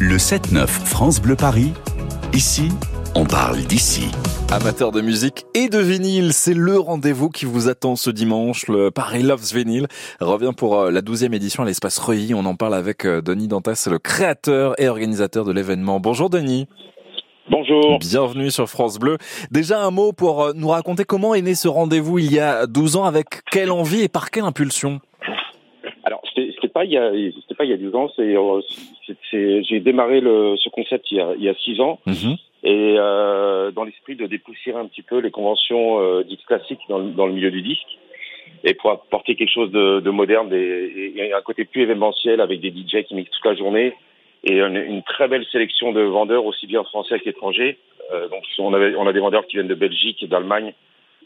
Le 7-9 France Bleu Paris, ici, on parle d'ici. Amateurs de musique et de vinyle, c'est le rendez-vous qui vous attend ce dimanche. Le Paris Loves Vinyl revient pour euh, la douzième édition à l'espace Reuilly. On en parle avec euh, Denis Dantas, le créateur et organisateur de l'événement. Bonjour Denis. Bonjour. Bienvenue sur France Bleu. Déjà un mot pour euh, nous raconter comment est né ce rendez-vous il y a 12 ans, avec quelle envie et par quelle impulsion? Pas il y a, c'était pas il y a 12 ans. C'est, j'ai démarré le, ce concept il y a, il y a 6 ans. Mhm. Et euh, dans l'esprit de dépoussiérer un petit peu les conventions euh, dites classiques dans, dans, le milieu du disque et pour apporter quelque chose de, de moderne et, et, un côté plus événementiel avec des DJ qui mixent toute la journée et une, une très belle sélection de vendeurs aussi bien français qu'étrangers. Euh, donc on, avait, on a des vendeurs qui viennent de Belgique, d'Allemagne,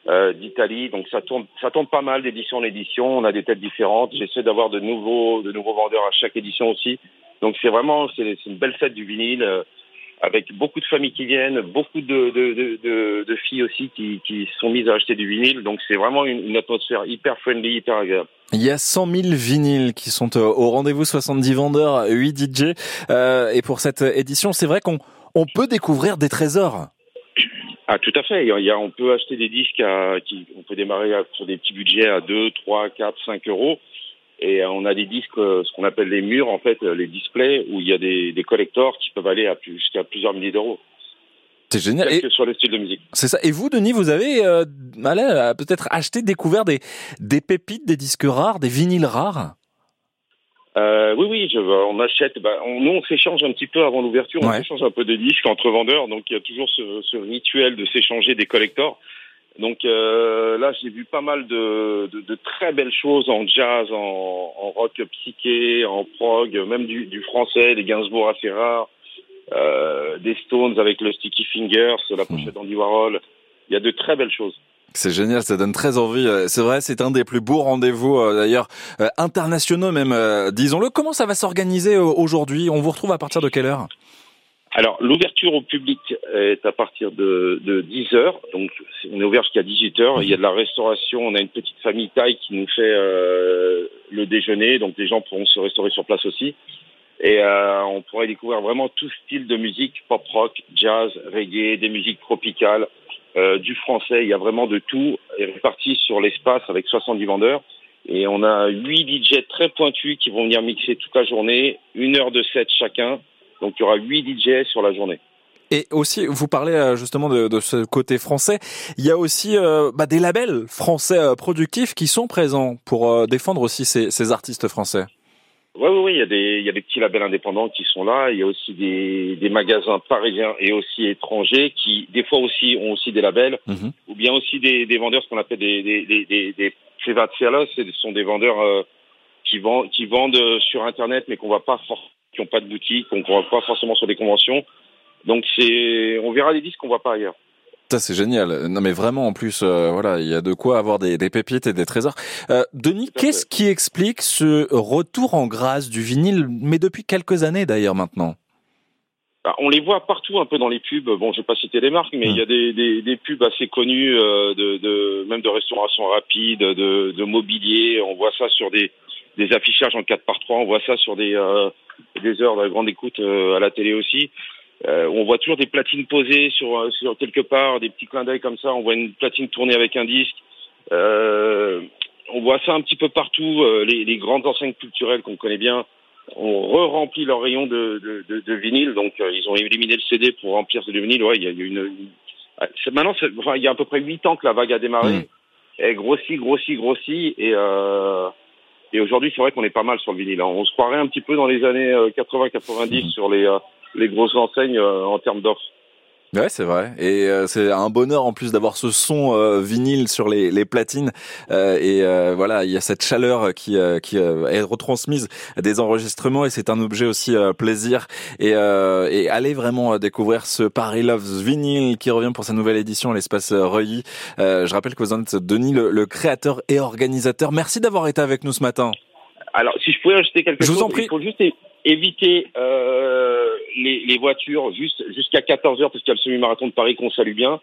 euh, d'Italie. Donc ça tourne, ça tourne pas mal d'édition en édition. On a des têtes différentes. J'essaie d'avoir de nouveaux, de nouveaux vendeurs à chaque édition aussi. Donc c'est vraiment, c'est une belle fête du vinyle. Euh, avec beaucoup de familles qui viennent, beaucoup de, de, de, de filles aussi qui, qui sont mises à acheter du vinyle. Donc c'est vraiment une, une, atmosphère hyper friendly, hyper agréable. Il y a 100 000 vinyles qui sont euh, au rendez-vous, 70 vendeurs, 8 DJ. Euh, et pour cette édition, c'est vrai qu'on on peut découvrir des trésors. Ah, tout à fait. Il y a, on peut acheter des disques à, qui, on peut démarrer sur des petits budgets à 2, 3, 4, 5 euros. Et on a des disques, euh, ce qu'on appelle les murs, en fait, les displays, où il y a des, des collectors qui peuvent aller à plus, jusqu'à plusieurs milliers d'euros. C'est génial. Et sur le style de musique. C'est ça. Et vous, Denis, vous avez euh, peut-être acheté, découvert des, des pépites, des disques rares, des vinyles rares? Euh, oui, oui, je, on achète. Bah, on, nous, on s'échange un petit peu avant l'ouverture. On s'échange un peu de disques entre vendeurs. Donc, il y a toujours ce, ce rituel de s'échanger des collectors. Donc euh, là, j'ai vu pas mal de, de, de, très belles choses en jazz, en, en, rock psyché, en prog, même du, du français, des Gainsbourg assez rares, euh, des Stones avec le Sticky Fingers, la pochette d'Andy Warhol. Il y a de très belles choses. C'est génial, ça donne très envie. C'est vrai, c'est un des plus beaux rendez-vous euh, d'ailleurs euh, internationaux même, euh, disons-le. Comment ça va s'organiser aujourd'hui? On vous retrouve à partir de quelle heure? Alors, l'ouverture au public est à partir de, de 10 heures. Donc, on est ouvert jusqu'à 18 heures. Il y a de la restauration. On a une petite famille taille qui nous fait euh, le déjeuner. Donc, les gens pourront se restaurer sur place aussi. Et euh, on pourrait découvrir vraiment tout style de musique, pop rock, jazz, reggae, des musiques tropicales, euh, du français. Il y a vraiment de tout réparti sur l'espace avec 70 vendeurs. Et on a 8 DJ très pointus qui vont venir mixer toute la journée, une heure de set chacun. Donc il y aura 8 DJ sur la journée. Et aussi, vous parlez euh, justement de, ce côté français. Il y a aussi euh, bah, des labels français productifs qui sont présents pour défendre aussi ces, artistes français. Oui, oui, oui. Il y a des, il y a des petits labels indépendants qui sont là. Il y a aussi des, des magasins parisiens et aussi étrangers qui, des fois aussi, ont aussi des labels, -hmm. ou bien aussi des, des vendeurs, ce qu'on appelle des, des, des, des, des. Ce sont des vendeurs euh, qui vendent, qui vendent sur Internet, mais qu'on voit pas qui n'ont pas de boutique, qu'on ne voit pas forcément sur des conventions. Donc c'est, on verra des disques qu'on voit pas ailleurs. Ça c'est génial. Non mais vraiment en plus, euh, voilà, il y a de quoi avoir des, des pépites et des trésors. Euh, Denis, qu'est-ce qui explique ce retour en grâce du vinyle, mais depuis quelques années d'ailleurs maintenant? Bah, on les voit partout un peu dans les pubs. Bon, je vais pas citer les marques, mais il mmh. y a des, des, des, pubs assez connues, euh, de, de, même de restauration rapide, de, de mobilier. On voit ça sur des, des affichages en 4 par 3 On voit ça sur des, des heures de grande écoute à la télé aussi. Euh, on voit toujours des platines posées sur, euh, sur quelque part, des petits clins d'œil comme ça. On voit une platine tournée avec un disque. Euh, on voit ça un petit peu partout. Les, les, grandes enseignes culturelles qu'on connaît bien ont re-rempli leur rayon de, de, de, de vinyle. Donc, ils ont éliminé le CD pour remplir ce de vinyle. Ouais, il y a, une, une... Maintenant, enfin, il y a à peu près 8 ans que la vague a démarré. Mmh. Elle grossit, grossit, grossit. Et... Euh, et aujourd'hui, c'est vrai qu'on est pas mal sur le vinyle. On se croirait un petit peu dans les années 80-90 mmh. sur les, euh, les grosses enseignes euh, en termes d'offres. Ouais, c'est vrai. Et euh, c'est un bonheur en plus d'avoir ce son euh, vinyle sur les, les platines. Euh, et euh, voilà, il y a cette chaleur qui, qui est retransmise des enregistrements et c'est un objet aussi plaisir. Et, et allez vraiment découvrir ce Paris Loves vinyle qui revient pour sa nouvelle édition à l'espace Reuilly. je rappelle que vous êtes Denis, le, le créateur et organisateur. Merci d'avoir été avec nous ce matin. Alors, si je pouvais ajouter quelque je chose, vous en prie. il faut juste éviter euh, les, voitures juste jusqu'à 14 heures parce qu'il y a le semi-marathon de Paris qu'on salue bien.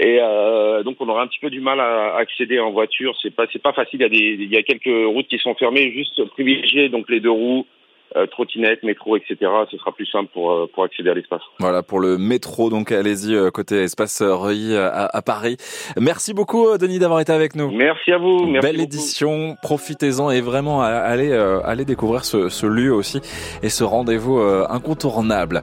Et euh, donc on aura un petit peu du mal à accéder en voiture. C'est pas c'est pas facile. Il y a des il y a quelques routes qui sont fermées. Juste privilégier donc les deux roues, euh, trottinette, métro, etc. Ce sera plus simple pour euh, pour accéder à l'espace. Voilà pour le métro. Donc allez-y euh, côté espace Reuilly à, à, Paris. Merci beaucoup Denis d'avoir été avec nous. Merci à vous. Merci Belle beaucoup. édition. Profitez-en et vraiment allez allez découvrir ce, ce lieu aussi et ce rendez-vous incontournable.